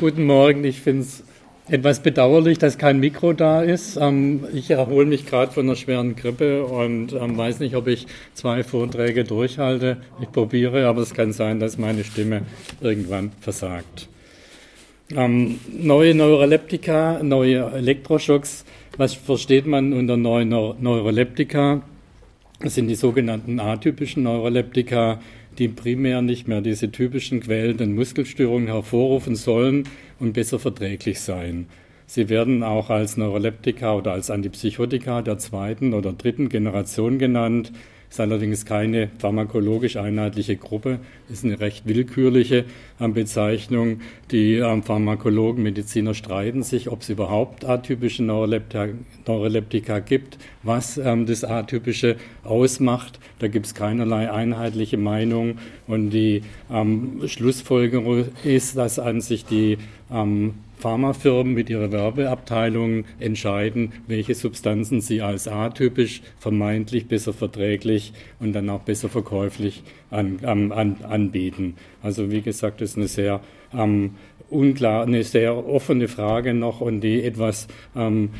Guten Morgen. Ich finde es etwas bedauerlich, dass kein Mikro da ist. Ähm, ich erhole mich gerade von einer schweren Grippe und ähm, weiß nicht, ob ich zwei Vorträge durchhalte. Ich probiere, aber es kann sein, dass meine Stimme irgendwann versagt. Ähm, neue Neuroleptika, neue Elektroschocks. Was versteht man unter neuen Neuroleptika? Das sind die sogenannten atypischen Neuroleptika, die primär nicht mehr diese typischen quälenden Muskelstörungen hervorrufen sollen und besser verträglich sein. Sie werden auch als Neuroleptika oder als Antipsychotika der zweiten oder dritten Generation genannt ist allerdings keine pharmakologisch einheitliche Gruppe, ist eine recht willkürliche Bezeichnung. Die ähm, Pharmakologen, Mediziner streiten sich, ob es überhaupt atypische Neuroleptika, Neuroleptika gibt, was ähm, das Atypische ausmacht. Da gibt es keinerlei einheitliche Meinung und die ähm, Schlussfolgerung ist, dass an sich die Pharmafirmen mit ihrer Werbeabteilung entscheiden, welche Substanzen sie als atypisch, vermeintlich besser verträglich und dann auch besser verkäuflich an, an, an, anbieten. Also wie gesagt, das ist eine sehr ähm, unklar, eine sehr offene Frage noch und die etwas ähm,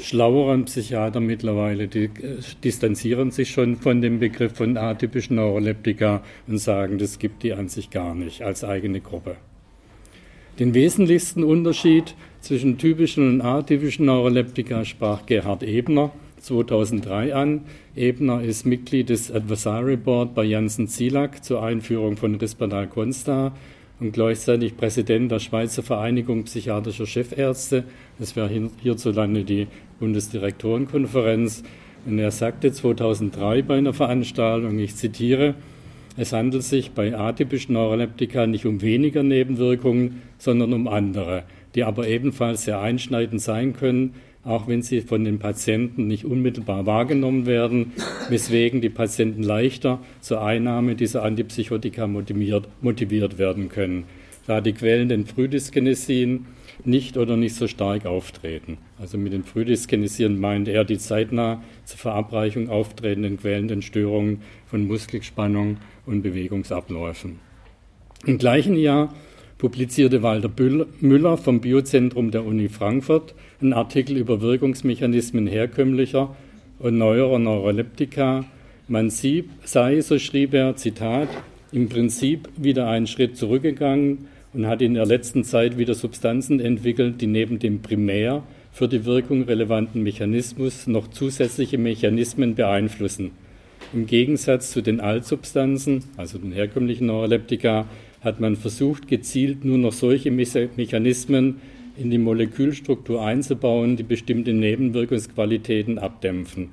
schlaueren Psychiater mittlerweile, die äh, distanzieren sich schon von dem Begriff von atypischen Neuroleptika und sagen, das gibt die an sich gar nicht als eigene Gruppe. Den wesentlichsten Unterschied zwischen typischen und atypischen Neuroleptika sprach Gerhard Ebner 2003 an. Ebner ist Mitglied des Advisory Board bei Janssen Zilak zur Einführung von Risperdal Consta und gleichzeitig Präsident der Schweizer Vereinigung psychiatrischer Chefärzte. Das wäre hierzulande die Bundesdirektorenkonferenz. Und er sagte 2003 bei einer Veranstaltung, ich zitiere, es handelt sich bei atypischen Neuroleptika nicht um weniger Nebenwirkungen, sondern um andere, die aber ebenfalls sehr einschneidend sein können, auch wenn sie von den Patienten nicht unmittelbar wahrgenommen werden, weswegen die Patienten leichter zur Einnahme dieser Antipsychotika motiviert, motiviert werden können, da die quälenden Frühdyskinesien nicht oder nicht so stark auftreten. Also mit den Frühdyskinesen meint er die zeitnah zur Verabreichung auftretenden quälenden Störungen von Muskelspannung und Bewegungsabläufen. Im gleichen Jahr publizierte Walter Müller vom Biozentrum der Uni Frankfurt einen Artikel über Wirkungsmechanismen herkömmlicher und neuerer Neuroleptika. Man sieht, sei, so schrieb er, Zitat, im Prinzip wieder einen Schritt zurückgegangen und hat in der letzten Zeit wieder Substanzen entwickelt, die neben dem primär für die Wirkung relevanten Mechanismus noch zusätzliche Mechanismen beeinflussen. Im Gegensatz zu den Altsubstanzen, also den herkömmlichen Neuroleptika, hat man versucht, gezielt nur noch solche Mechanismen in die Molekülstruktur einzubauen, die bestimmte Nebenwirkungsqualitäten abdämpfen.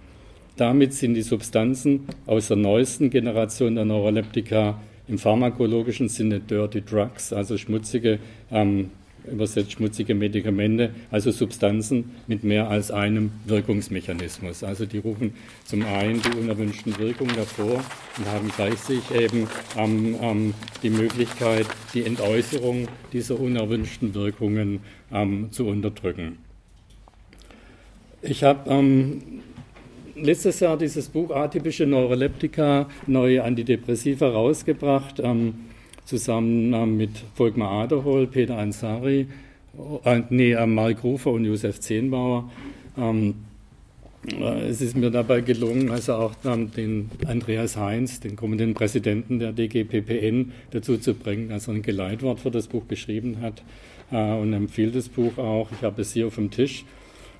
Damit sind die Substanzen aus der neuesten Generation der Neuroleptika im pharmakologischen Sinne Dirty Drugs, also schmutzige ähm, übersetzt schmutzige Medikamente, also Substanzen mit mehr als einem Wirkungsmechanismus. Also die rufen zum einen die unerwünschten Wirkungen hervor und haben gleichzeitig eben ähm, ähm, die Möglichkeit, die Entäußerung dieser unerwünschten Wirkungen ähm, zu unterdrücken. Ich habe ähm, letztes Jahr dieses Buch Atypische Neuroleptika, neue Antidepressiva rausgebracht. Ähm, zusammen mit Volkmar Aderhol, Peter Ansari, äh, nee, äh, Mark Rufer und Josef Zehnbauer. Ähm, äh, es ist mir dabei gelungen, also auch ähm, den Andreas Heinz, den kommenden Präsidenten der DGPPN, dazu zu bringen, dass er ein Geleitwort für das Buch geschrieben hat äh, und empfiehlt das Buch auch. Ich habe es hier auf dem Tisch.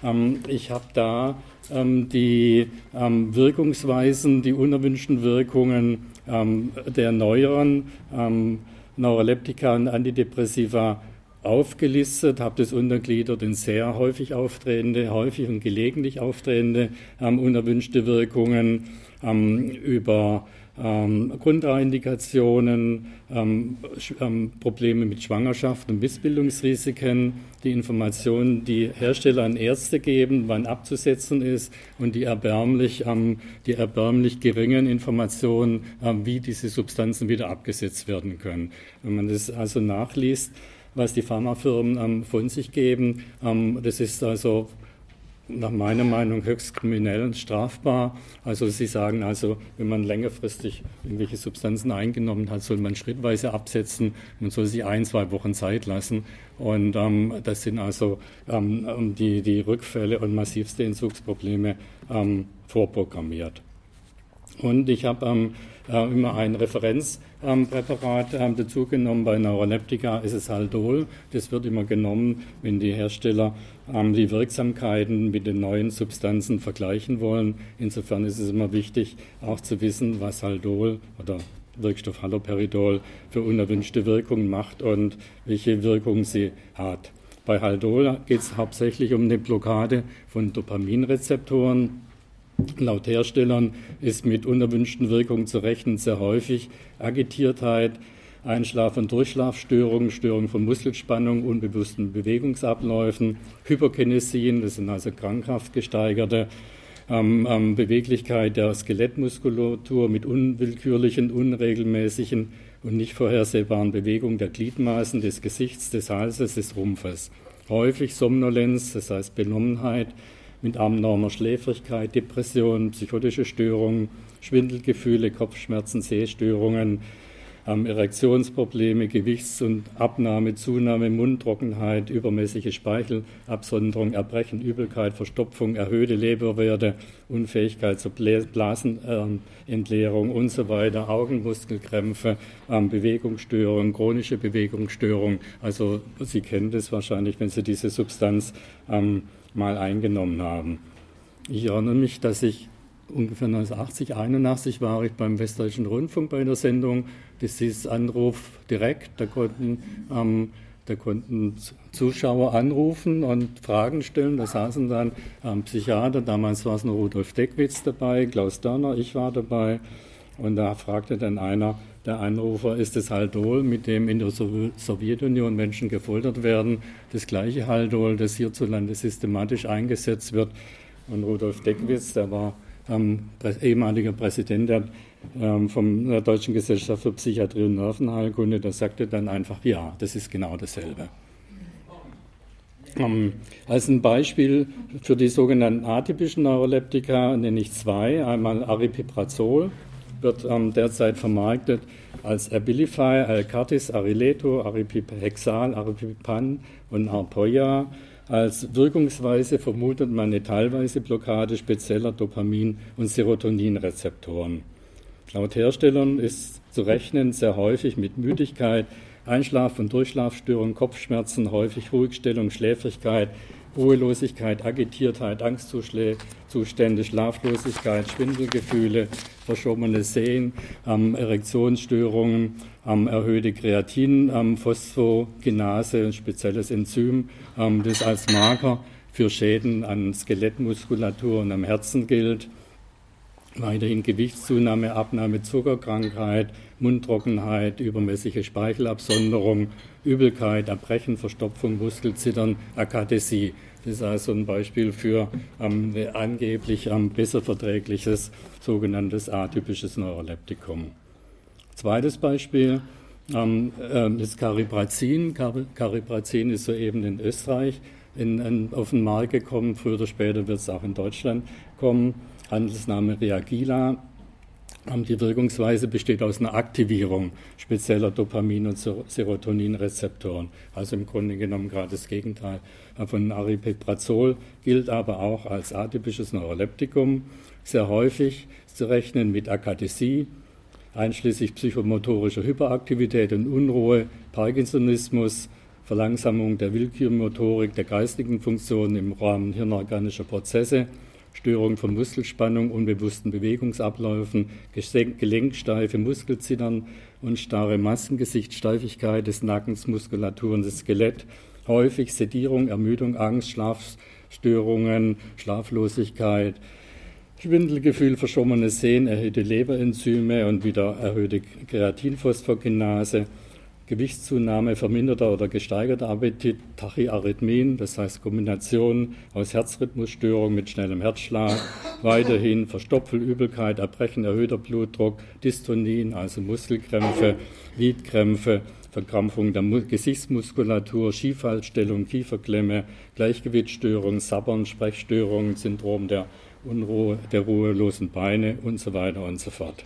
Ähm, ich habe da ähm, die ähm, Wirkungsweisen, die unerwünschten Wirkungen ähm, der neueren ähm, Neuroleptika und Antidepressiva aufgelistet, habe das untergliedert in sehr häufig auftretende, häufig und gelegentlich auftretende ähm, unerwünschte Wirkungen ähm, über ähm, Grundindikationen, ähm, ähm, Probleme mit Schwangerschaft und Missbildungsrisiken, die Informationen, die Hersteller an Ärzte geben, wann abzusetzen ist und die erbärmlich, ähm, die erbärmlich geringen Informationen, ähm, wie diese Substanzen wieder abgesetzt werden können. Wenn man das also nachliest, was die Pharmafirmen ähm, von sich geben, das ist also nach meiner Meinung höchst kriminell und strafbar. Also Sie sagen also, wenn man längerfristig irgendwelche Substanzen eingenommen hat, soll man schrittweise absetzen. Man soll sie ein, zwei Wochen Zeit lassen. Und ähm, das sind also ähm, die, die Rückfälle und massivste Entzugsprobleme ähm, vorprogrammiert. Und ich habe ähm, äh, immer ein Referenzpräparat ähm, ähm, dazugenommen. Bei Neuroleptika ist es Haldol. Das wird immer genommen, wenn die Hersteller ähm, die Wirksamkeiten mit den neuen Substanzen vergleichen wollen. Insofern ist es immer wichtig, auch zu wissen, was Haldol oder Wirkstoff Haloperidol für unerwünschte Wirkungen macht und welche Wirkung sie hat. Bei Haldol geht es hauptsächlich um eine Blockade von Dopaminrezeptoren Laut Herstellern ist mit unerwünschten Wirkungen zu rechnen sehr häufig Agitiertheit, Einschlaf- und Durchschlafstörungen, Störungen von Muskelspannung, unbewussten Bewegungsabläufen, Hyperkinesien, das sind also krankhaft gesteigerte ähm, ähm, Beweglichkeit der Skelettmuskulatur mit unwillkürlichen, unregelmäßigen und nicht vorhersehbaren Bewegungen der Gliedmaßen, des Gesichts, des Halses, des Rumpfes. Häufig Somnolenz, das heißt Benommenheit, mit abnormer Schläfrigkeit, Depressionen, psychotische Störungen, Schwindelgefühle, Kopfschmerzen, Sehstörungen, ähm, Erektionsprobleme, Gewichts- und Abnahme, Zunahme, Mundtrockenheit, übermäßige Speichelabsonderung, Erbrechen, Übelkeit, Verstopfung, erhöhte Leberwerte, Unfähigkeit zur Blasenentleerung und so weiter, Augenmuskelkrämpfe, ähm, Bewegungsstörungen, chronische Bewegungsstörungen. Also Sie kennen das wahrscheinlich, wenn Sie diese Substanz ähm, mal eingenommen haben. Ich erinnere mich, dass ich ungefähr 1980, 81 war ich beim Westdeutschen Rundfunk bei der Sendung. Das ist Anruf direkt. Da konnten, ähm, da konnten Zuschauer anrufen und Fragen stellen. Da saßen dann ähm, Psychiater, damals war es noch Rudolf Deckwitz dabei, Klaus Dörner, ich war dabei. Und da fragte dann einer, der Anrufer ist das Haldol, mit dem in der Sowjetunion Menschen gefoltert werden. Das gleiche Haldol, das hierzulande systematisch eingesetzt wird. Und Rudolf Deckwitz, der war ähm, ehemaliger Präsident der, ähm, von der Deutschen Gesellschaft für Psychiatrie und Nervenheilkunde, der sagte dann einfach, ja, das ist genau dasselbe. Ähm, als ein Beispiel für die sogenannten atypischen Neuroleptika nenne ich zwei. Einmal Aripiprazol, wird ähm, derzeit vermarktet als Abilify, Alcartis, Arileto, Aripipexal, Aripipan und Arpoia. Als Wirkungsweise vermutet man eine teilweise Blockade spezieller Dopamin- und Serotoninrezeptoren. Laut Herstellern ist zu rechnen sehr häufig mit Müdigkeit, Einschlaf- und Durchschlafstörungen, Kopfschmerzen, häufig Ruhigstellung, Schläfrigkeit, Ruhelosigkeit, Agitiertheit, Angstzustände, Schlaflosigkeit, Schwindelgefühle, verschobene Sehen, ähm, Erektionsstörungen, erhöhte Kreatin, ähm, Phosphogenase, ein spezielles Enzym, ähm, das als Marker für Schäden an Skelettmuskulatur und am Herzen gilt. Weiterhin Gewichtszunahme, Abnahme, Zuckerkrankheit, Mundtrockenheit, übermäßige Speichelabsonderung, Übelkeit, Erbrechen, Verstopfung, Muskelzittern, Akadesie. Das ist also ein Beispiel für ähm, angeblich ähm, besser verträgliches sogenanntes atypisches Neuroleptikum. Zweites Beispiel ähm, äh, ist Cariprazin. Cariprazin ist soeben in Österreich in, in, auf den Markt gekommen. Früher oder später wird es auch in Deutschland kommen. Handelsname Reagila. Die Wirkungsweise besteht aus einer Aktivierung spezieller Dopamin- und Serotoninrezeptoren. Also im Grunde genommen gerade das Gegenteil von Aripiprazol, gilt aber auch als atypisches Neuroleptikum. Sehr häufig zu rechnen mit Akadesie, einschließlich psychomotorischer Hyperaktivität und Unruhe, Parkinsonismus, Verlangsamung der Willkürmotorik, der geistigen Funktionen im Rahmen hirnorganischer Prozesse, Störung von Muskelspannung, unbewussten Bewegungsabläufen, Gelenksteife, Muskelzittern und starre Massengesicht, Steifigkeit des Nackens, Muskulaturen des Skelett, häufig Sedierung, Ermüdung, Angst, Schlafstörungen, Schlaflosigkeit, Schwindelgefühl, verschommenes Sehen, erhöhte Leberenzyme und wieder erhöhte Kreatinphosphogenase, Gewichtszunahme, verminderter oder gesteigerter Appetit, Tachyarrhythmien, das heißt Kombination aus Herzrhythmusstörung mit schnellem Herzschlag, weiterhin Verstopfelübelkeit, Erbrechen, erhöhter Blutdruck, Dystonien, also Muskelkrämpfe, Lidkrämpfe, Verkrampfung der Gesichtsmuskulatur, Schiefhaltstellung, Kieferklemme, Gleichgewichtsstörung, Sabbern, Sprechstörungen, Syndrom der Unruhe, der ruhelosen Beine und so weiter und so fort.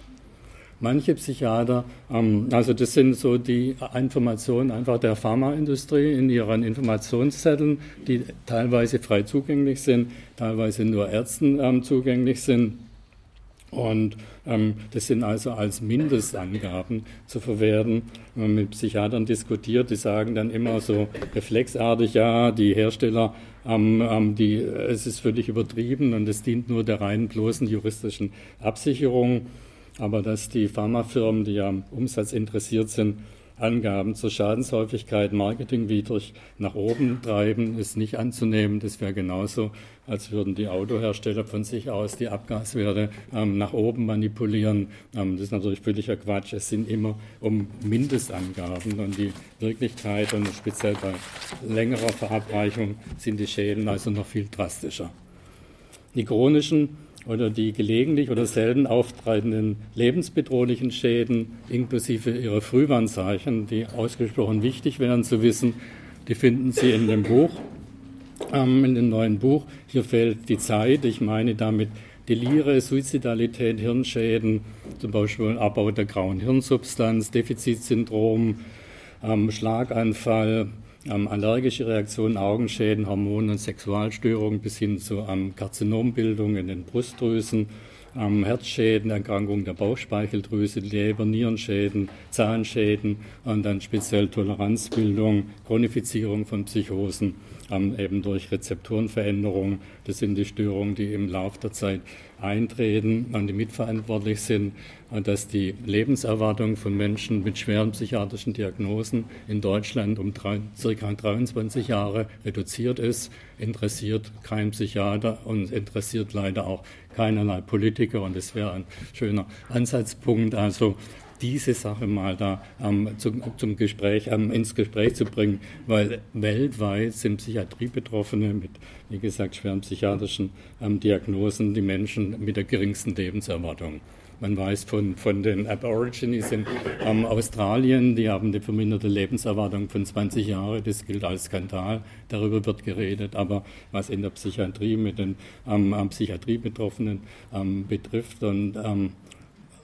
Manche Psychiater, ähm, also das sind so die Informationen einfach der Pharmaindustrie in ihren Informationszetteln, die teilweise frei zugänglich sind, teilweise nur Ärzten ähm, zugänglich sind. Und das sind also als Mindestangaben zu verwerten. Wenn man mit Psychiatern diskutiert, die sagen dann immer so reflexartig, ja, die Hersteller, ähm, ähm, die, es ist völlig übertrieben und es dient nur der reinen bloßen juristischen Absicherung. Aber dass die Pharmafirmen, die ja am Umsatz interessiert sind, Angaben zur Schadenshäufigkeit marketingwidrig nach oben treiben, ist nicht anzunehmen. Das wäre genauso, als würden die Autohersteller von sich aus die Abgaswerte ähm, nach oben manipulieren. Ähm, das ist natürlich völliger Quatsch. Es sind immer um Mindestangaben und die Wirklichkeit und speziell bei längerer Verabreichung sind die Schäden also noch viel drastischer. Die chronischen oder die gelegentlich oder selten auftretenden lebensbedrohlichen Schäden inklusive ihrer Frühwarnzeichen, die ausgesprochen wichtig wären zu wissen, die finden Sie in dem Buch, ähm, in dem neuen Buch. Hier fehlt die Zeit. Ich meine damit Delire, Suizidalität, Hirnschäden, zum Beispiel Abbau der grauen Hirnsubstanz, Defizitsyndrom, ähm, Schlaganfall, ähm, allergische Reaktionen, Augenschäden, Hormon- und Sexualstörungen bis hin zu ähm, Karzinombildung in den Brustdrüsen, ähm, Herzschäden, Erkrankungen der Bauchspeicheldrüse, Leber, Nierenschäden, Zahnschäden und dann speziell Toleranzbildung, Chronifizierung von Psychosen ähm, eben durch Rezeptorenveränderungen. Das sind die Störungen, die im Laufe der Zeit eintreten und die mitverantwortlich sind, dass die Lebenserwartung von Menschen mit schweren psychiatrischen Diagnosen in Deutschland um drei, circa 23 Jahre reduziert ist. Interessiert kein Psychiater und interessiert leider auch keinerlei Politiker. Und das wäre ein schöner Ansatzpunkt. Also diese Sache mal da ähm, zum, zum, Gespräch, ähm, ins Gespräch zu bringen, weil weltweit sind Psychiatriebetroffene mit, wie gesagt, schweren psychiatrischen ähm, Diagnosen die Menschen mit der geringsten Lebenserwartung. Man weiß von, von den Aborigines in ähm, Australien, die haben eine verminderte Lebenserwartung von 20 Jahren. Das gilt als Skandal. Darüber wird geredet. Aber was in der Psychiatrie mit den ähm, Psychiatriebetroffenen ähm, betrifft und ähm,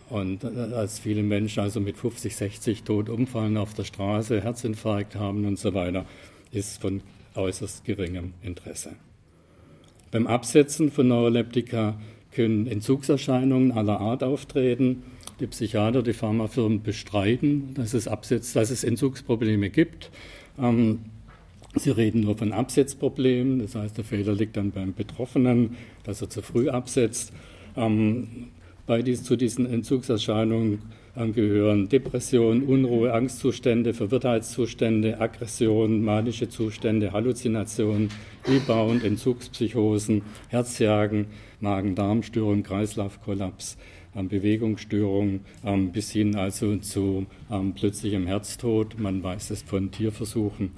und äh, als viele Menschen also mit 50, 60 tot umfallen auf der Straße, Herzinfarkt haben und so weiter, ist von äußerst geringem Interesse. Beim Absetzen von Neuroleptika können Entzugserscheinungen aller Art auftreten. Die Psychiater, die Pharmafirmen bestreiten, dass es, Absetz, dass es Entzugsprobleme gibt. Ähm, sie reden nur von Absetzproblemen, das heißt, der Fehler liegt dann beim Betroffenen, dass er zu früh absetzt. Ähm, bei dies, zu diesen Entzugserscheinungen gehören Depression, Unruhe, Angstzustände, Verwirrtheitszustände, Aggression, manische Zustände, Halluzinationen, Rebound, Entzugspsychosen, Herzjagen, Magen-Darm-Störung, Kreislaufkollaps, ähm, Bewegungsstörungen ähm, bis hin also zu ähm, plötzlichem Herztod. Man weiß es von Tierversuchen.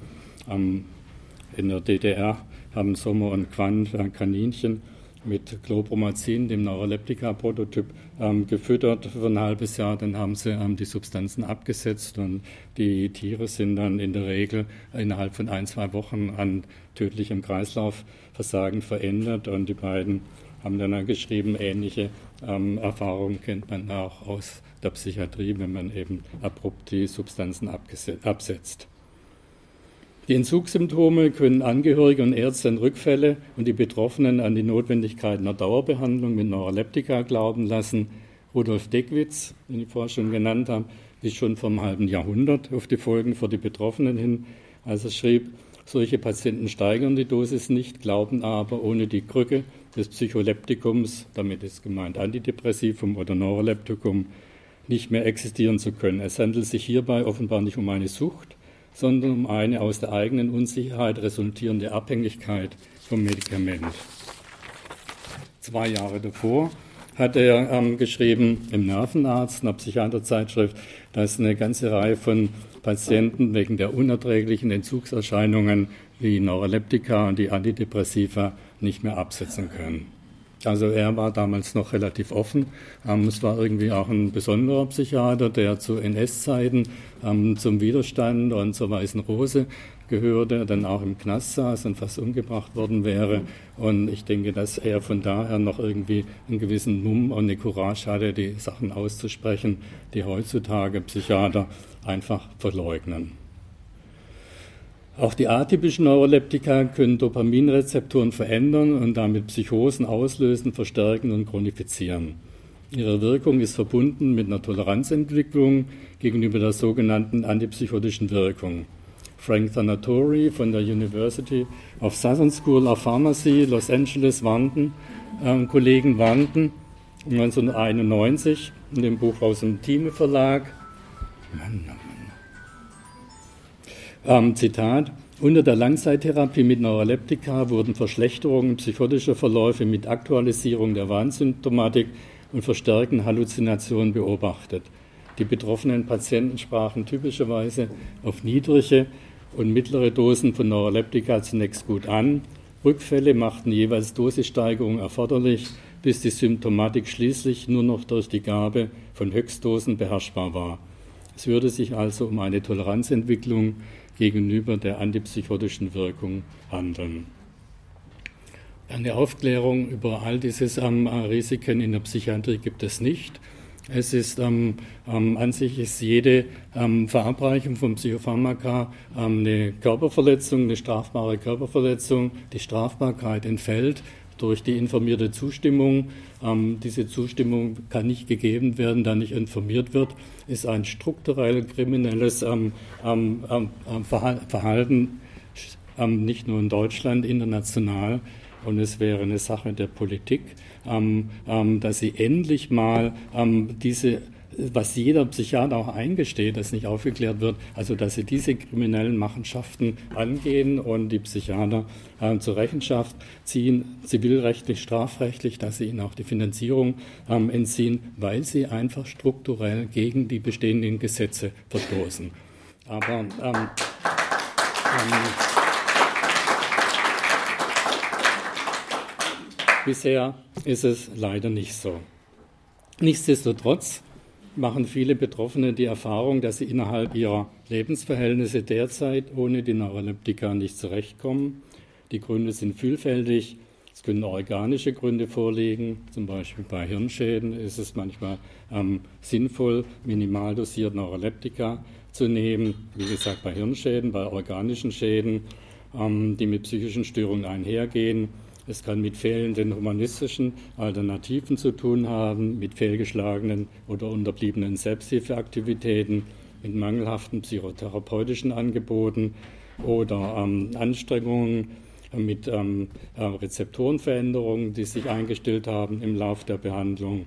In der DDR haben Sommer und Quandt Kaninchen mit Chlorpromazin, dem Neuroleptika-Prototyp, ähm, gefüttert für ein halbes Jahr. Dann haben sie ähm, die Substanzen abgesetzt und die Tiere sind dann in der Regel innerhalb von ein, zwei Wochen an tödlichem Kreislaufversagen verändert. Und die beiden haben dann geschrieben, ähnliche ähm, Erfahrungen kennt man auch aus der Psychiatrie, wenn man eben abrupt die Substanzen absetzt. Die Entzugssymptome können Angehörige und Ärzte an Rückfälle und die Betroffenen an die Notwendigkeit einer Dauerbehandlung mit Neuroleptika glauben lassen. Rudolf Deckwitz, den ich vorher schon genannt habe, ist schon vom halben Jahrhundert auf die Folgen für die Betroffenen hin, als er schrieb, solche Patienten steigern die Dosis nicht, glauben aber ohne die Krücke des Psycholeptikums, damit ist gemeint Antidepressivum oder Neuroleptikum, nicht mehr existieren zu können. Es handelt sich hierbei offenbar nicht um eine Sucht, sondern um eine aus der eigenen Unsicherheit resultierende Abhängigkeit vom Medikament. Zwei Jahre davor hat er ähm, geschrieben im Nervenarzt, einer Psychiaterzeitschrift, dass eine ganze Reihe von Patienten wegen der unerträglichen Entzugserscheinungen wie Neuroleptika und die Antidepressiva nicht mehr absetzen können. Also er war damals noch relativ offen. Ähm, es war irgendwie auch ein besonderer Psychiater, der zu NS-Zeiten ähm, zum Widerstand und zur Weißen Rose gehörte, dann auch im Knast saß und fast umgebracht worden wäre. Und ich denke, dass er von daher noch irgendwie einen gewissen Mumm und eine Courage hatte, die Sachen auszusprechen, die heutzutage Psychiater einfach verleugnen. Auch die atypischen Neuroleptika können Dopaminrezeptoren verändern und damit Psychosen auslösen, verstärken und chronifizieren. Ihre Wirkung ist verbunden mit einer Toleranzentwicklung gegenüber der sogenannten antipsychotischen Wirkung. Frank Thanatori von der University of Southern School of Pharmacy, Los Angeles, warnten, äh, Kollegen warnten 1991 in dem Buch aus dem Thieme Verlag, Mann, ähm, Zitat, unter der Langzeittherapie mit Neuroleptika wurden Verschlechterungen psychotischer Verläufe mit Aktualisierung der Warnsymptomatik und verstärkten Halluzinationen beobachtet. Die betroffenen Patienten sprachen typischerweise auf niedrige und mittlere Dosen von Neuroleptika zunächst gut an. Rückfälle machten jeweils Dosissteigerungen erforderlich, bis die Symptomatik schließlich nur noch durch die Gabe von Höchstdosen beherrschbar war. Es würde sich also um eine Toleranzentwicklung gegenüber der antipsychotischen Wirkung handeln. Eine Aufklärung über all diese ähm, Risiken in der Psychiatrie gibt es nicht. Es ist ähm, ähm, an sich ist jede ähm, Verabreichung von Psychopharmaka ähm, eine Körperverletzung, eine strafbare Körperverletzung. Die Strafbarkeit entfällt durch die informierte Zustimmung. Ähm, diese Zustimmung kann nicht gegeben werden, da nicht informiert wird, ist ein strukturell kriminelles ähm, ähm, ähm, ähm Verhalten, ähm, nicht nur in Deutschland, international. Und es wäre eine Sache der Politik, dass sie endlich mal diese was jeder Psychiater auch eingesteht, dass nicht aufgeklärt wird, also dass sie diese kriminellen Machenschaften angehen und die Psychiater äh, zur Rechenschaft ziehen, zivilrechtlich, strafrechtlich, dass sie ihnen auch die Finanzierung ähm, entziehen, weil sie einfach strukturell gegen die bestehenden Gesetze verstoßen. Aber ähm, ähm, bisher ist es leider nicht so. Nichtsdestotrotz machen viele Betroffene die Erfahrung, dass sie innerhalb ihrer Lebensverhältnisse derzeit ohne die Neuroleptika nicht zurechtkommen. Die Gründe sind vielfältig. Es können organische Gründe vorliegen, zum Beispiel bei Hirnschäden ist es manchmal ähm, sinnvoll, minimal dosiert Neuroleptika zu nehmen. Wie gesagt, bei Hirnschäden, bei organischen Schäden, ähm, die mit psychischen Störungen einhergehen. Es kann mit fehlenden humanistischen Alternativen zu tun haben, mit fehlgeschlagenen oder unterbliebenen Selbsthilfeaktivitäten, mit mangelhaften psychotherapeutischen Angeboten oder ähm, Anstrengungen mit ähm, äh, Rezeptorenveränderungen, die sich eingestellt haben im Lauf der Behandlung,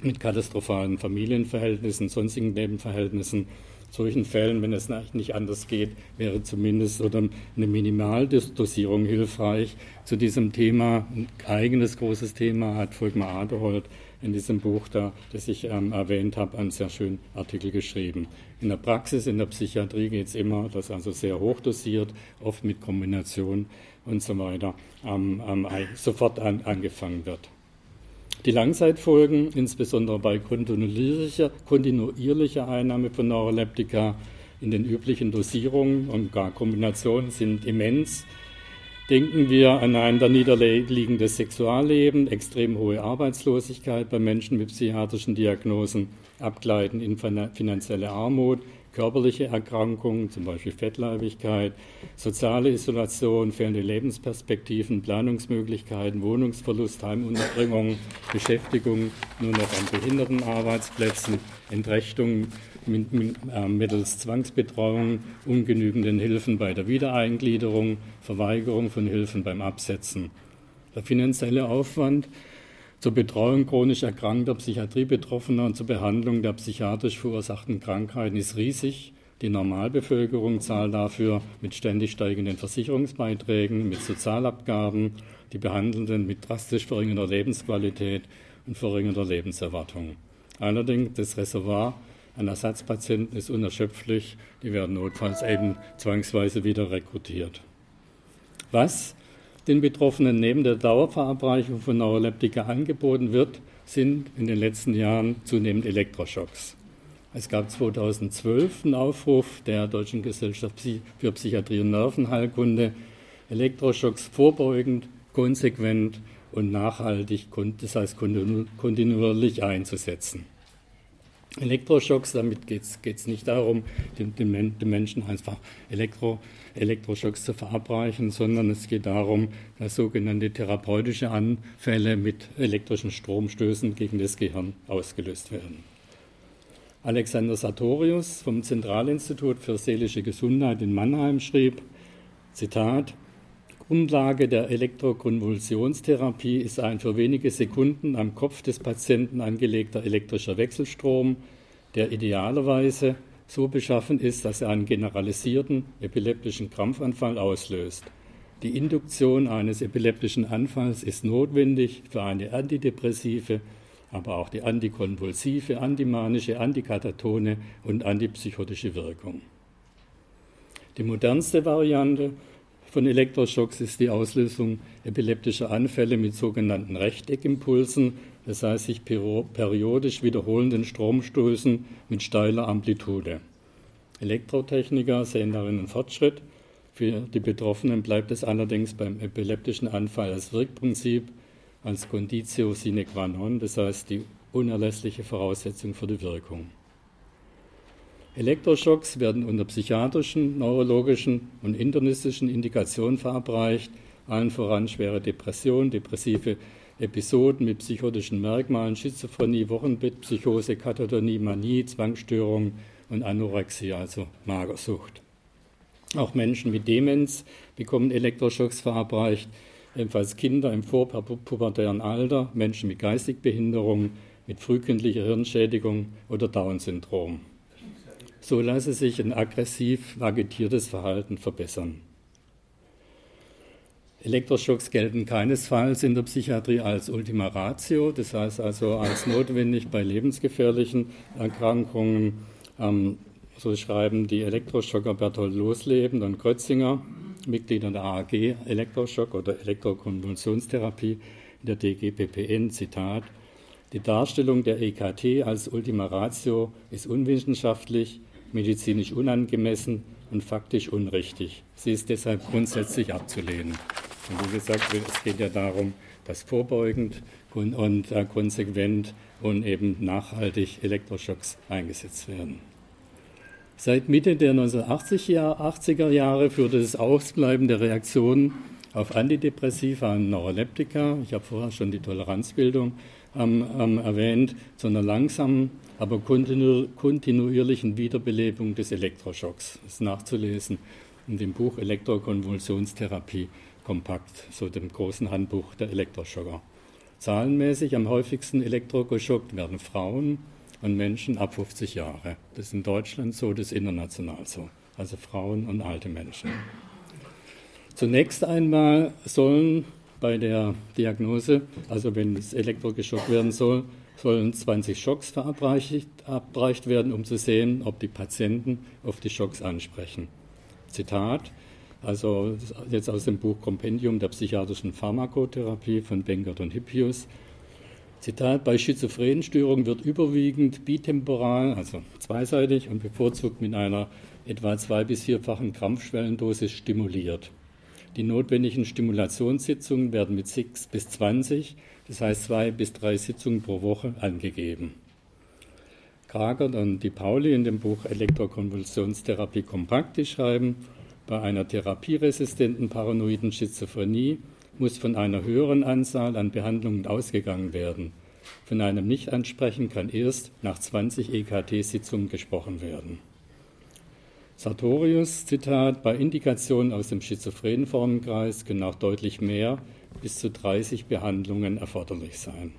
mit katastrophalen Familienverhältnissen, sonstigen Nebenverhältnissen solchen Fällen, wenn es nicht anders geht, wäre zumindest oder eine Minimaldosierung hilfreich. Zu diesem Thema, ein eigenes großes Thema, hat Volkmar Aderholt in diesem Buch, da, das ich ähm, erwähnt habe, einen sehr schönen Artikel geschrieben. In der Praxis, in der Psychiatrie geht es immer, dass also sehr hoch dosiert, oft mit Kombination und so weiter, ähm, ähm, sofort an, angefangen wird. Die Langzeitfolgen, insbesondere bei kontinuierlicher, kontinuierlicher Einnahme von Neuroleptika in den üblichen Dosierungen und gar Kombinationen, sind immens. Denken wir an ein niederliegendes Sexualleben, extrem hohe Arbeitslosigkeit bei Menschen mit psychiatrischen Diagnosen, Abgleiten in finanzielle Armut, körperliche Erkrankungen, zum Beispiel Fettleibigkeit, soziale Isolation, fehlende Lebensperspektiven, Planungsmöglichkeiten, Wohnungsverlust, Heimunterbringung, Beschäftigung nur noch an Behindertenarbeitsplätzen, Entrechtung äh, mittels Zwangsbetreuung, ungenügenden Hilfen bei der Wiedereingliederung, Verweigerung von Hilfen beim Absetzen. Der finanzielle Aufwand zur Betreuung chronisch erkrankter Psychiatriebetroffener und zur Behandlung der psychiatrisch verursachten Krankheiten ist riesig. Die Normalbevölkerung zahlt dafür mit ständig steigenden Versicherungsbeiträgen, mit Sozialabgaben, die Behandelnden mit drastisch verringerter Lebensqualität und verringerter Lebenserwartung. Allerdings das Reservoir an Ersatzpatienten ist unerschöpflich, die werden notfalls eben zwangsweise wieder rekrutiert. Was den Betroffenen neben der Dauerverabreichung von Neuroleptika angeboten wird, sind in den letzten Jahren zunehmend Elektroschocks. Es gab 2012 einen Aufruf der Deutschen Gesellschaft für Psychiatrie und Nervenheilkunde, Elektroschocks vorbeugend, konsequent und nachhaltig, das heißt kontinuierlich einzusetzen. Elektroschocks, damit geht es nicht darum, den, den, den, Menschen einfach Elektro, Elektroschocks zu verabreichen, sondern es geht darum, dass sogenannte therapeutische Anfälle mit elektrischen Stromstößen gegen das Gehirn ausgelöst werden. Alexander Sartorius vom Zentralinstitut für seelische Gesundheit in Mannheim schrieb, Zitat, Grundlage der Elektrokonvulsionstherapie ist ein für wenige Sekunden am Kopf des Patienten angelegter elektrischer Wechselstrom, der idealerweise so beschaffen ist, dass er einen generalisierten epileptischen Krampfanfall auslöst. Die Induktion eines epileptischen Anfalls ist notwendig für eine antidepressive, aber auch die antikonvulsive, antimanische, antikatatone und antipsychotische Wirkung. Die modernste Variante von Elektroschocks ist die Auslösung epileptischer Anfälle mit sogenannten Rechteckimpulsen, das heißt sich periodisch wiederholenden Stromstößen mit steiler Amplitude. Elektrotechniker sehen darin einen Fortschritt. Für die Betroffenen bleibt es allerdings beim epileptischen Anfall als Wirkprinzip, als Conditio sine qua non, das heißt die unerlässliche Voraussetzung für die Wirkung. Elektroschocks werden unter psychiatrischen, neurologischen und internistischen Indikationen verabreicht, allen voran schwere Depression, depressive Episoden mit psychotischen Merkmalen, Schizophrenie, Wochenbettpsychose, Katatonie, Manie, Zwangsstörung und Anorexie, also Magersucht. Auch Menschen mit Demenz bekommen Elektroschocks verabreicht, ebenfalls Kinder im vorpubertären Alter, Menschen mit Geistigbehinderung, mit frühkindlicher Hirnschädigung oder Down-Syndrom. So lasse sich ein aggressiv agitiertes Verhalten verbessern. Elektroschocks gelten keinesfalls in der Psychiatrie als Ultima Ratio, das heißt also als notwendig bei lebensgefährlichen Erkrankungen. Ähm, so schreiben die Elektroschocker Berthold Losleben und Krötzinger, Mitglieder der AAG Elektroschock oder Elektrokonvulsionstherapie in der DGPPN, Zitat, die Darstellung der EKT als Ultima Ratio ist unwissenschaftlich, medizinisch unangemessen und faktisch unrichtig. Sie ist deshalb grundsätzlich abzulehnen. Und wie gesagt, es geht ja darum, dass vorbeugend und, und äh, konsequent und eben nachhaltig Elektroschocks eingesetzt werden. Seit Mitte der 1980er Jahre führte das Ausbleiben der Reaktionen auf Antidepressiva und Neuroleptika, ich habe vorher schon die Toleranzbildung ähm, ähm, erwähnt, zu einer langsamen aber kontinu kontinuierlichen Wiederbelebung des Elektroschocks. Das ist nachzulesen in dem Buch Elektrokonvulsionstherapie kompakt, so dem großen Handbuch der Elektroschocker. Zahlenmäßig am häufigsten elektrogeschockt werden Frauen und Menschen ab 50 Jahre. Das ist in Deutschland so, das ist international so. Also Frauen und alte Menschen. Zunächst einmal sollen bei der Diagnose, also wenn es elektrogeschockt werden soll, sollen 20 Schocks verabreicht werden, um zu sehen, ob die Patienten auf die Schocks ansprechen. Zitat, also jetzt aus dem Buch Kompendium der psychiatrischen Pharmakotherapie von Bengert und Hippius. Zitat, bei Schizophrenenstörungen wird überwiegend bitemporal, also zweiseitig und bevorzugt mit einer etwa zwei- bis vierfachen Krampfschwellendosis stimuliert. Die notwendigen Stimulationssitzungen werden mit 6 bis 20 das heißt zwei bis drei Sitzungen pro Woche angegeben. Kragert und Di Pauli in dem Buch Elektrokonvulsionstherapie kompakt, die schreiben, bei einer therapieresistenten paranoiden Schizophrenie muss von einer höheren Anzahl an Behandlungen ausgegangen werden. Von einem Nichtansprechen kann erst nach 20 EKT-Sitzungen gesprochen werden. Sartorius, Zitat, bei Indikationen aus dem schizophrenen Formenkreis können auch deutlich mehr bis zu 30 Behandlungen erforderlich sein.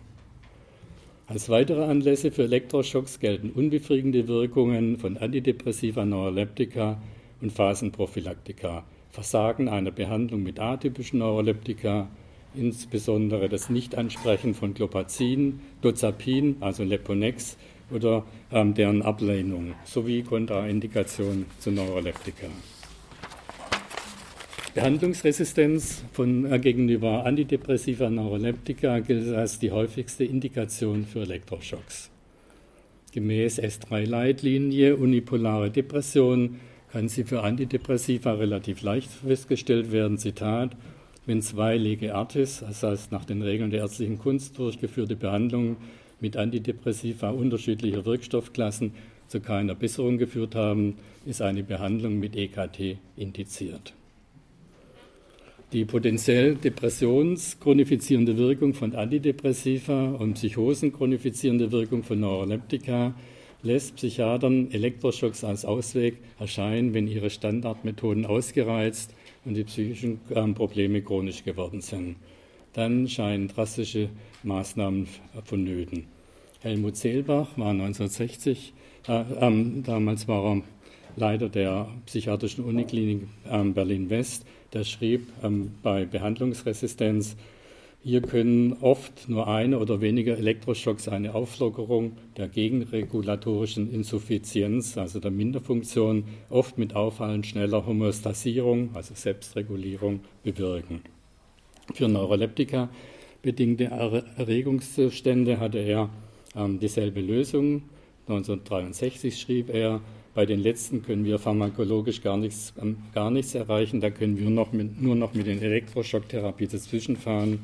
Als weitere Anlässe für Elektroschocks gelten unbefriedigende Wirkungen von Antidepressiva, Neuroleptika und Phasenprophylaktika, Versagen einer Behandlung mit atypischen Neuroleptika, insbesondere das Nichtansprechen von Glopazin, Dozapin, also Leponex, oder ähm, deren Ablehnung sowie Kontraindikation zu Neuroleptika. Behandlungsresistenz von, äh, gegenüber Antidepressiva Neuroleptika gilt als die häufigste Indikation für Elektroschocks. Gemäß S3-Leitlinie unipolare Depression kann sie für Antidepressiva relativ leicht festgestellt werden. Zitat, wenn zwei Lege Artis, das heißt nach den Regeln der ärztlichen Kunst durchgeführte Behandlungen mit Antidepressiva unterschiedlicher Wirkstoffklassen zu keiner Besserung geführt haben, ist eine Behandlung mit EKT indiziert. Die potenziell depressionschronifizierende Wirkung von Antidepressiva und psychosenchronifizierende Wirkung von Neuroleptika lässt Psychiatern Elektroschocks als Ausweg erscheinen, wenn ihre Standardmethoden ausgereizt und die psychischen ähm, Probleme chronisch geworden sind. Dann scheinen drastische Maßnahmen vonnöten. Helmut Seelbach war 1960, äh, äh, damals war er Leiter der psychiatrischen Uniklinik äh, Berlin-West, der schrieb ähm, bei Behandlungsresistenz, hier können oft nur eine oder weniger Elektroschocks eine Auflockerung der gegenregulatorischen Insuffizienz, also der Minderfunktion, oft mit auffallend schneller Homöostasierung, also Selbstregulierung, bewirken. Für Neuroleptika bedingte Erregungszustände hatte er ähm, dieselbe Lösung. 1963 schrieb er, bei den letzten können wir pharmakologisch gar nichts, ähm, gar nichts erreichen. Da können wir noch mit, nur noch mit den Elektroschocktherapie dazwischenfahren.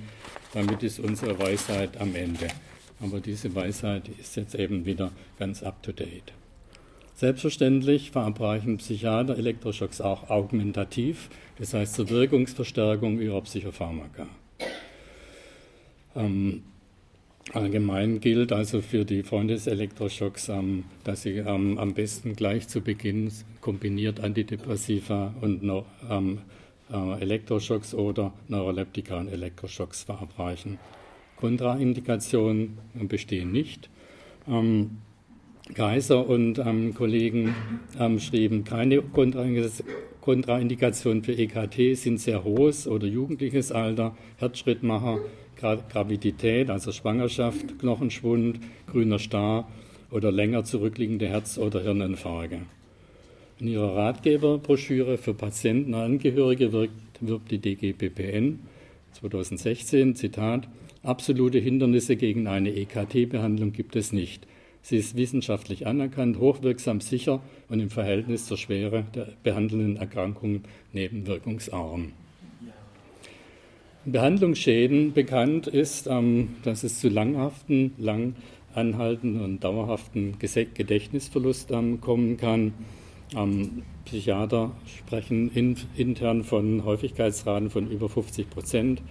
Damit ist unsere Weisheit am Ende. Aber diese Weisheit ist jetzt eben wieder ganz up-to-date. Selbstverständlich verabreichen Psychiater Elektroschocks auch augmentativ, das heißt zur Wirkungsverstärkung ihrer Psychopharmaka. Ähm, Allgemein gilt also für die Freunde des Elektroschocks, ähm, dass sie ähm, am besten gleich zu Beginn kombiniert Antidepressiva und ähm, äh, Elektroschocks oder Neuroleptika und Elektroschocks verabreichen. Kontraindikationen bestehen nicht. Kaiser und Kollegen schrieben, keine Kontraindikationen für EKT sind sehr hohes oder jugendliches Alter, Herzschrittmacher, Gravidität, also Schwangerschaft, Knochenschwund, grüner Star oder länger zurückliegende Herz- oder Hirninfarkte. In ihrer Ratgeberbroschüre für Patienten und Angehörige wirkt, wirbt die DGBPN 2016, Zitat, absolute Hindernisse gegen eine EKT-Behandlung gibt es nicht. Sie ist wissenschaftlich anerkannt, hochwirksam, sicher und im Verhältnis zur Schwere der behandelnden Erkrankungen nebenwirkungsarm. Behandlungsschäden bekannt ist, ähm, dass es zu langhaften, lang anhaltenden und dauerhaften Gedächtnisverlust ähm, kommen kann. Ähm, Psychiater sprechen intern von Häufigkeitsraten von über 50 Prozent,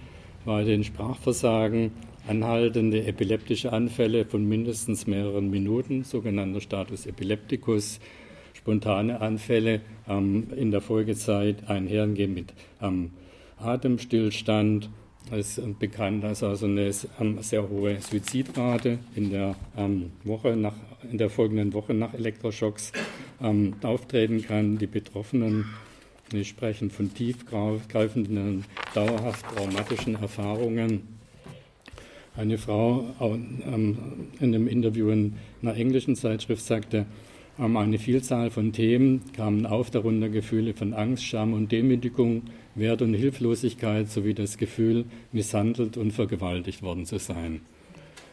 weiterhin Sprachversagen, anhaltende epileptische Anfälle von mindestens mehreren Minuten, sogenannter Status epilepticus, spontane Anfälle in der Folgezeit einhergehen mit Atemstillstand ist bekannt, dass also eine sehr hohe Suizidrate in der ähm, Woche nach, in der folgenden Woche nach Elektroschocks ähm, auftreten kann. Die Betroffenen die sprechen von tiefgreifenden, dauerhaft traumatischen Erfahrungen. Eine Frau ähm, in einem Interview in einer englischen Zeitschrift sagte, eine Vielzahl von Themen kamen auf, darunter Gefühle von Angst, Scham und Demütigung, Wert und Hilflosigkeit sowie das Gefühl, misshandelt und vergewaltigt worden zu sein.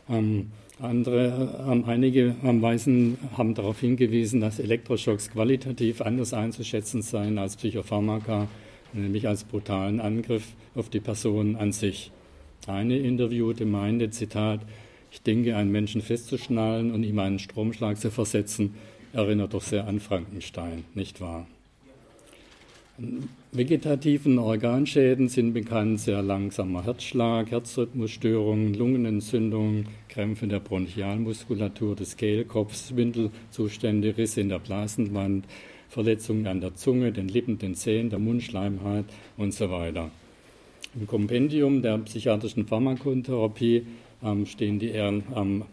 Ähm, andere, ähm, einige ähm, Weisen haben darauf hingewiesen, dass Elektroschocks qualitativ anders einzuschätzen seien als Psychopharmaka, nämlich als brutalen Angriff auf die Person an sich. Eine Interviewte meinte, Zitat, ich denke, einen Menschen festzuschnallen und ihm einen Stromschlag zu versetzen, erinnert doch sehr an Frankenstein, nicht wahr? Vegetativen Organschäden sind bekannt, sehr langsamer Herzschlag, Herzrhythmusstörungen, Lungenentzündungen, Krämpfe der Bronchialmuskulatur des Kehlkopfs, Schwindelzustände, Risse in der Blasenwand, Verletzungen an der Zunge, den Lippen, den Zähnen, der Mundschleimhaut und so weiter. Im Kompendium der psychiatrischen Pharmakotherapie ähm, stehen die Ehren am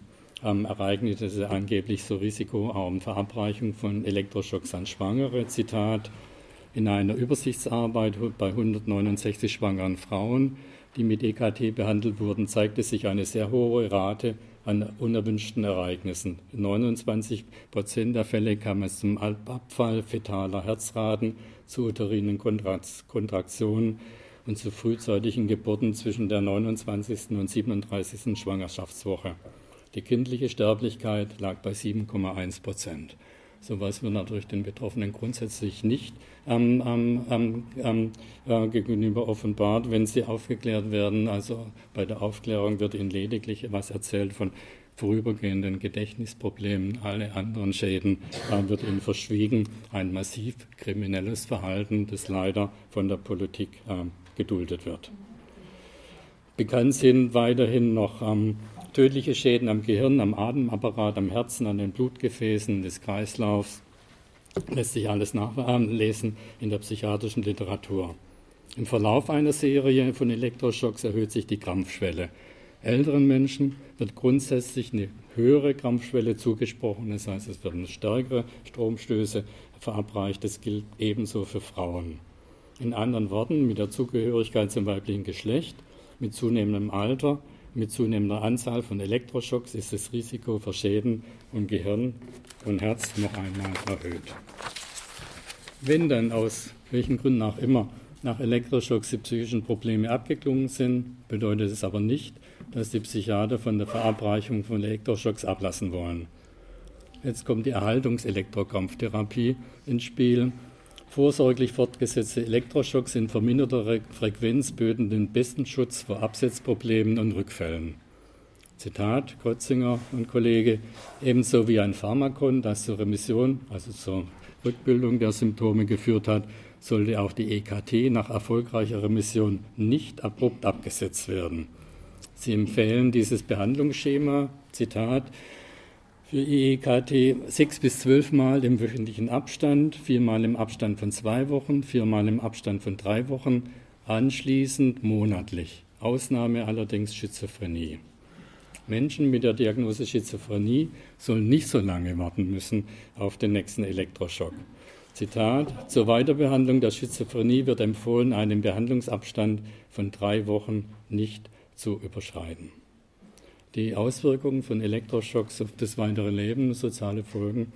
ähm, Ereignisse angeblich zur risikoarmen Verabreichung von Elektroschocks an Schwangere. Zitat, in einer Übersichtsarbeit bei 169 schwangeren Frauen, die mit EKT behandelt wurden, zeigte sich eine sehr hohe Rate an unerwünschten Ereignissen. In 29 Prozent der Fälle kam es zum Abfall fetaler Herzraten, zu uterinen Kontraktionen und zu frühzeitigen Geburten zwischen der 29. und 37. Schwangerschaftswoche. Die kindliche Sterblichkeit lag bei 7,1 Prozent. Sowas wird natürlich den Betroffenen grundsätzlich nicht ähm, ähm, ähm, äh, gegenüber offenbart, wenn sie aufgeklärt werden. Also bei der Aufklärung wird ihnen lediglich was erzählt von vorübergehenden Gedächtnisproblemen, alle anderen Schäden äh, wird ihnen verschwiegen. Ein massiv kriminelles Verhalten, das leider von der Politik äh, geduldet wird. Bekannt sind weiterhin noch ähm, tödliche Schäden am Gehirn, am Atemapparat, am Herzen, an den Blutgefäßen des Kreislaufs. Lässt sich alles nachlesen in der psychiatrischen Literatur. Im Verlauf einer Serie von Elektroschocks erhöht sich die Krampfschwelle. Älteren Menschen wird grundsätzlich eine höhere Krampfschwelle zugesprochen, das heißt, es werden stärkere Stromstöße verabreicht. Das gilt ebenso für Frauen. In anderen Worten, mit der Zugehörigkeit zum weiblichen Geschlecht, mit zunehmendem Alter mit zunehmender Anzahl von Elektroschocks ist das Risiko für Schäden und Gehirn und Herz noch einmal erhöht. Wenn dann aus welchen Gründen auch immer nach Elektroschocks die psychischen Probleme abgeklungen sind, bedeutet es aber nicht, dass die Psychiater von der Verabreichung von Elektroschocks ablassen wollen. Jetzt kommt die Erhaltungselektrokrampftherapie ins Spiel, Vorsorglich fortgesetzte Elektroschocks in verminderter Frequenz böten den besten Schutz vor Absetzproblemen und Rückfällen. Zitat Kotzinger und Kollege, ebenso wie ein Pharmakon, das zur Remission, also zur Rückbildung der Symptome geführt hat, sollte auch die EKT nach erfolgreicher Remission nicht abrupt abgesetzt werden. Sie empfehlen dieses Behandlungsschema, Zitat, für EEKT sechs bis zwölf Mal im wöchentlichen Abstand, viermal im Abstand von zwei Wochen, viermal im Abstand von drei Wochen, anschließend monatlich. Ausnahme allerdings Schizophrenie. Menschen mit der Diagnose Schizophrenie sollen nicht so lange warten müssen auf den nächsten Elektroschock. Zitat: Zur Weiterbehandlung der Schizophrenie wird empfohlen, einen Behandlungsabstand von drei Wochen nicht zu überschreiten die Auswirkungen von Elektroschocks auf das weitere Leben, soziale Folgen,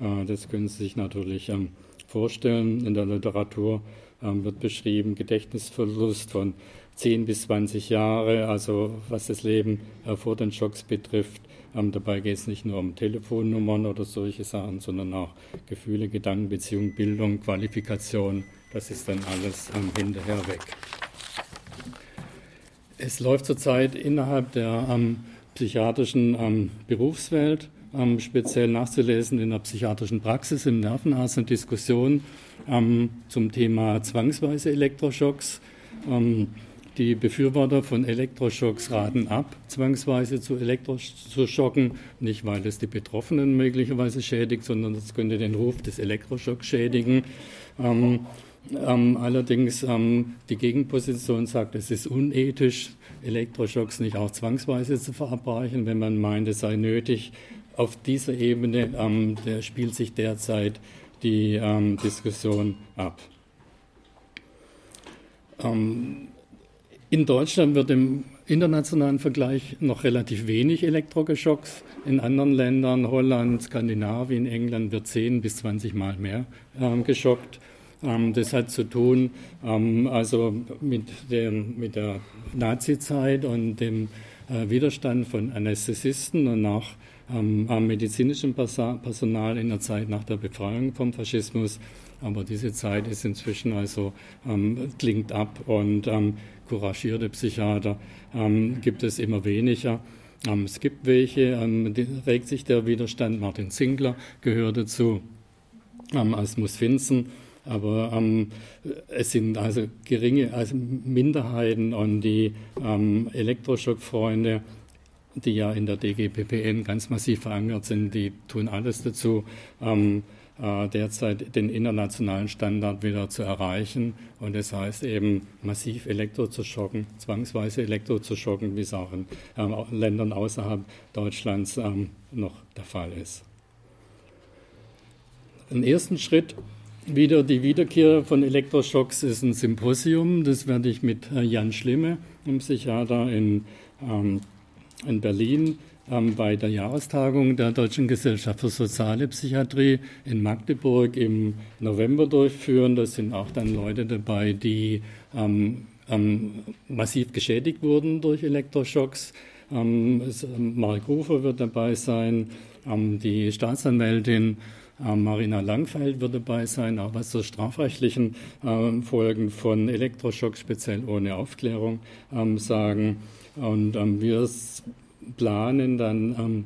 äh, das können Sie sich natürlich ähm, vorstellen. In der Literatur ähm, wird beschrieben Gedächtnisverlust von 10 bis 20 Jahre, also was das Leben äh, vor den Schocks betrifft. Ähm, dabei geht es nicht nur um Telefonnummern oder solche Sachen, sondern auch Gefühle, Gedanken, Beziehungen, Bildung, Qualifikation. Das ist dann alles hinterher weg. Es läuft zurzeit innerhalb der psychiatrischen ähm, Berufswelt, ähm, speziell nachzulesen in der psychiatrischen Praxis im Nervenarzt eine Diskussion ähm, zum Thema zwangsweise Elektroschocks. Ähm, die Befürworter von Elektroschocks raten ab, zwangsweise zu Elektroschocken, nicht weil es die Betroffenen möglicherweise schädigt, sondern es könnte den Ruf des Elektroschocks schädigen. Ähm, allerdings ähm, die Gegenposition sagt, es ist unethisch, Elektroschocks nicht auch zwangsweise zu verabreichen, wenn man meint, es sei nötig. Auf dieser Ebene ähm, der spielt sich derzeit die ähm, Diskussion ab. Ähm, in Deutschland wird im internationalen Vergleich noch relativ wenig Elektrogeschocks. In anderen Ländern, Holland, Skandinavien, England, wird 10 bis 20 Mal mehr ähm, geschockt. Ähm, das hat zu tun ähm, also mit, dem, mit der Nazizeit und dem äh, Widerstand von Anästhesisten und auch ähm, medizinischem Personal in der Zeit nach der Befreiung vom Faschismus. Aber diese Zeit ist inzwischen also ähm, klingt ab und ähm, couragierte Psychiater ähm, gibt es immer weniger. Es gibt welche, regt sich der Widerstand. Martin Zinkler gehört dazu, ähm, Asmus Finzen aber ähm, es sind also geringe, also Minderheiten und die ähm, Elektroschockfreunde, die ja in der DGPPN ganz massiv verankert sind, die tun alles dazu, ähm, äh, derzeit den internationalen Standard wieder zu erreichen. Und das heißt eben massiv Elektro zu schocken, zwangsweise Elektro zu schocken, wie es auch in ähm, Ländern außerhalb Deutschlands ähm, noch der Fall ist. Im ersten Schritt wieder die Wiederkehr von Elektroschocks ist ein Symposium. Das werde ich mit Jan Schlimme, einem Psychiater in, ähm, in Berlin, ähm, bei der Jahrestagung der Deutschen Gesellschaft für Soziale Psychiatrie in Magdeburg im November durchführen. Da sind auch dann Leute dabei, die ähm, ähm, massiv geschädigt wurden durch Elektroschocks. Ähm, es, Mark Rufer wird dabei sein, ähm, die Staatsanwältin Marina Langfeld wird dabei sein, auch was zur strafrechtlichen äh, Folgen von Elektroschocks, speziell ohne Aufklärung, ähm, sagen. Und ähm, wir planen dann ähm,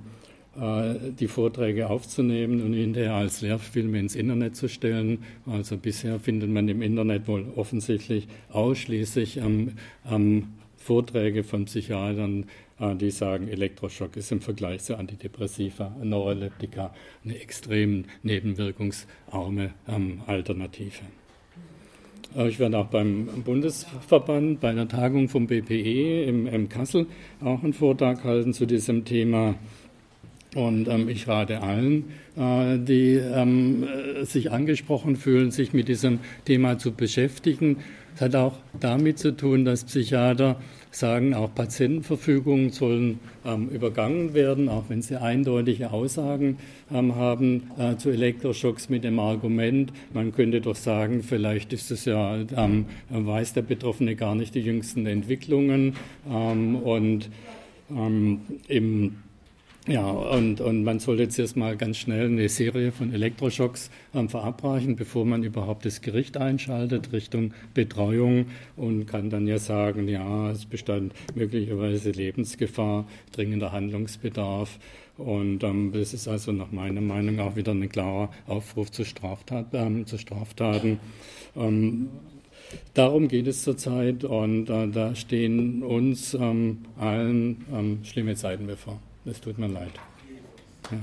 äh, die Vorträge aufzunehmen und hinterher als Lehrfilme ins Internet zu stellen. Also bisher findet man im Internet wohl offensichtlich ausschließlich ähm, Vorträge von Psychiatern, äh, die sagen, Elektroschock ist im Vergleich zu Antidepressiva, Neuroleptika eine extrem nebenwirkungsarme ähm, Alternative. Äh, ich werde auch beim Bundesverband bei einer Tagung vom BPE im, im Kassel auch einen Vortrag halten zu diesem Thema. Und ähm, ich rate allen, äh, die ähm, sich angesprochen fühlen, sich mit diesem Thema zu beschäftigen. Es hat auch damit zu tun, dass Psychiater sagen, auch Patientenverfügungen sollen ähm, übergangen werden, auch wenn sie eindeutige Aussagen ähm, haben äh, zu Elektroschocks mit dem Argument, man könnte doch sagen, vielleicht ist es ja, ähm, weiß der Betroffene gar nicht die jüngsten Entwicklungen ähm, und ähm, im ja, und, und man sollte jetzt erstmal ganz schnell eine Serie von Elektroschocks ähm, verabreichen, bevor man überhaupt das Gericht einschaltet Richtung Betreuung und kann dann ja sagen, ja, es bestand möglicherweise Lebensgefahr, dringender Handlungsbedarf. Und ähm, das ist also nach meiner Meinung auch wieder ein klarer Aufruf zu, Straftat, ähm, zu Straftaten. Ähm, Darum geht es zurzeit und äh, da stehen uns ähm, allen ähm, schlimme Zeiten bevor. Es tut mir leid. Ja.